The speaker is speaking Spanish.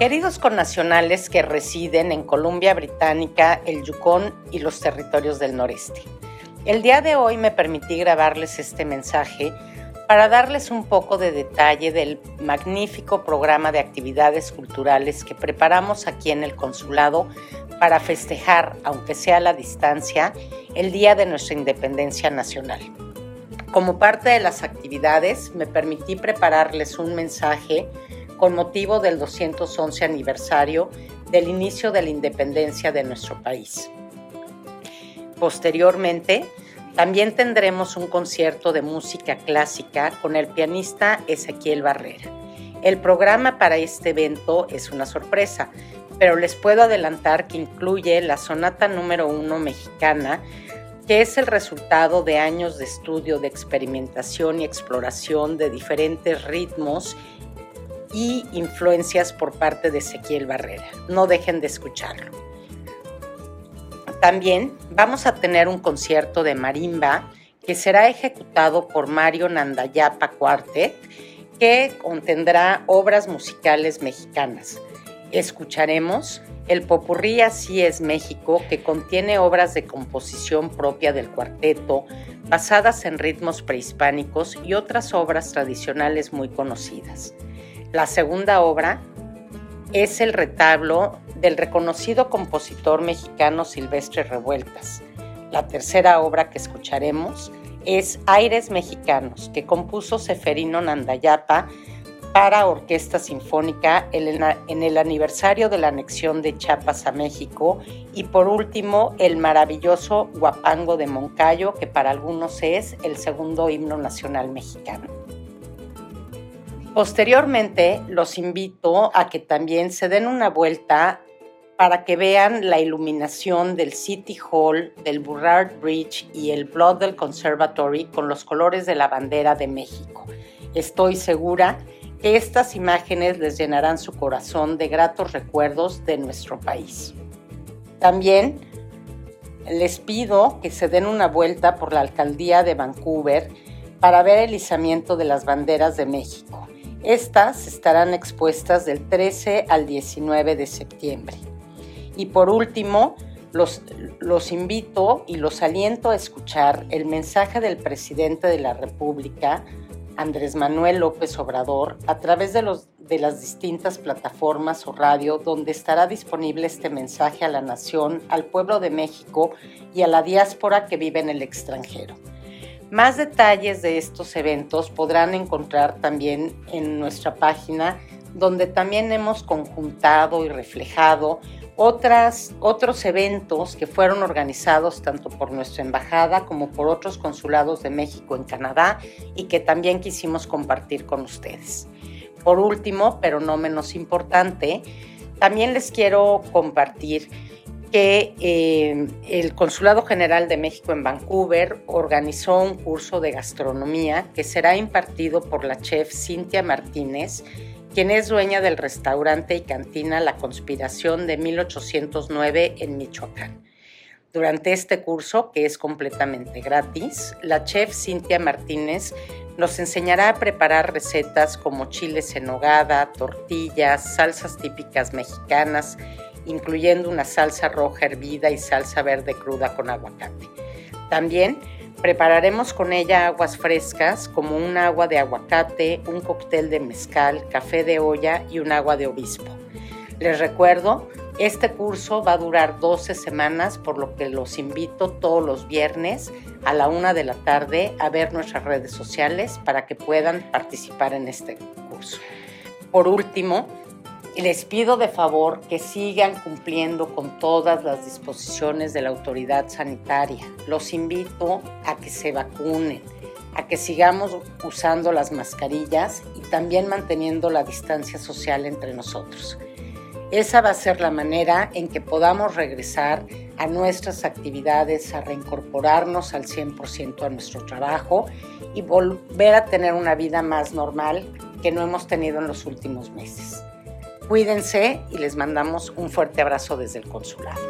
Queridos connacionales que residen en Columbia Británica, el Yukon y los territorios del noreste. El día de hoy me permití grabarles este mensaje para darles un poco de detalle del magnífico programa de actividades culturales que preparamos aquí en el consulado para festejar, aunque sea a la distancia, el Día de nuestra Independencia Nacional. Como parte de las actividades, me permití prepararles un mensaje con motivo del 211 aniversario del inicio de la independencia de nuestro país. Posteriormente, también tendremos un concierto de música clásica con el pianista Ezequiel Barrera. El programa para este evento es una sorpresa, pero les puedo adelantar que incluye la sonata número uno mexicana, que es el resultado de años de estudio, de experimentación y exploración de diferentes ritmos y influencias por parte de Ezequiel Barrera. No dejen de escucharlo. También vamos a tener un concierto de marimba que será ejecutado por Mario Nandayapa Quartet, que contendrá obras musicales mexicanas. Escucharemos el Popurrí Así es México, que contiene obras de composición propia del cuarteto, basadas en ritmos prehispánicos y otras obras tradicionales muy conocidas. La segunda obra es el retablo del reconocido compositor mexicano Silvestre Revueltas. La tercera obra que escucharemos es Aires Mexicanos, que compuso Seferino Nandayapa para Orquesta Sinfónica en el aniversario de la anexión de Chiapas a México y por último el maravilloso Guapango de Moncayo, que para algunos es el segundo himno nacional mexicano. Posteriormente, los invito a que también se den una vuelta para que vean la iluminación del City Hall, del Burrard Bridge y el Blood Conservatory con los colores de la bandera de México. Estoy segura que estas imágenes les llenarán su corazón de gratos recuerdos de nuestro país. También les pido que se den una vuelta por la alcaldía de Vancouver para ver el izamiento de las banderas de México. Estas estarán expuestas del 13 al 19 de septiembre. Y por último, los, los, invito y los aliento a escuchar el mensaje del presidente de la República, Andrés Manuel López Obrador, a través de, los, de las distintas plataformas o radio donde estará disponible este mensaje a la nación, al pueblo de México y a la diáspora que vive en el extranjero. Más detalles de estos eventos podrán encontrar también en nuestra página, donde también hemos conjuntado y reflejado otras, otros eventos que fueron organizados tanto por nuestra embajada como por otros consulados de México en Canadá y que también quisimos compartir con ustedes. Por último, pero no menos importante, también les quiero compartir que eh, el Consulado General de México en Vancouver organizó un curso de gastronomía que será impartido por la chef Cintia Martínez, quien es dueña del restaurante y cantina La Conspiración de 1809 en Michoacán. Durante este curso, que es completamente gratis, la chef Cintia Martínez nos enseñará a preparar recetas como chiles en nogada, tortillas, salsas típicas mexicanas, incluyendo una salsa roja hervida y salsa verde cruda con aguacate. También prepararemos con ella aguas frescas como un agua de aguacate, un cóctel de mezcal, café de olla y un agua de obispo. Les recuerdo, este curso va a durar 12 semanas, por lo que los invito todos los viernes a la una de la tarde a ver nuestras redes sociales para que puedan participar en este curso. Por último, les pido de favor que sigan cumpliendo con todas las disposiciones de la autoridad sanitaria. Los invito a que se vacunen, a que sigamos usando las mascarillas y también manteniendo la distancia social entre nosotros. Esa va a ser la manera en que podamos regresar a nuestras actividades, a reincorporarnos al 100% a nuestro trabajo y volver a tener una vida más normal que no hemos tenido en los últimos meses. Cuídense y les mandamos un fuerte abrazo desde el consulado.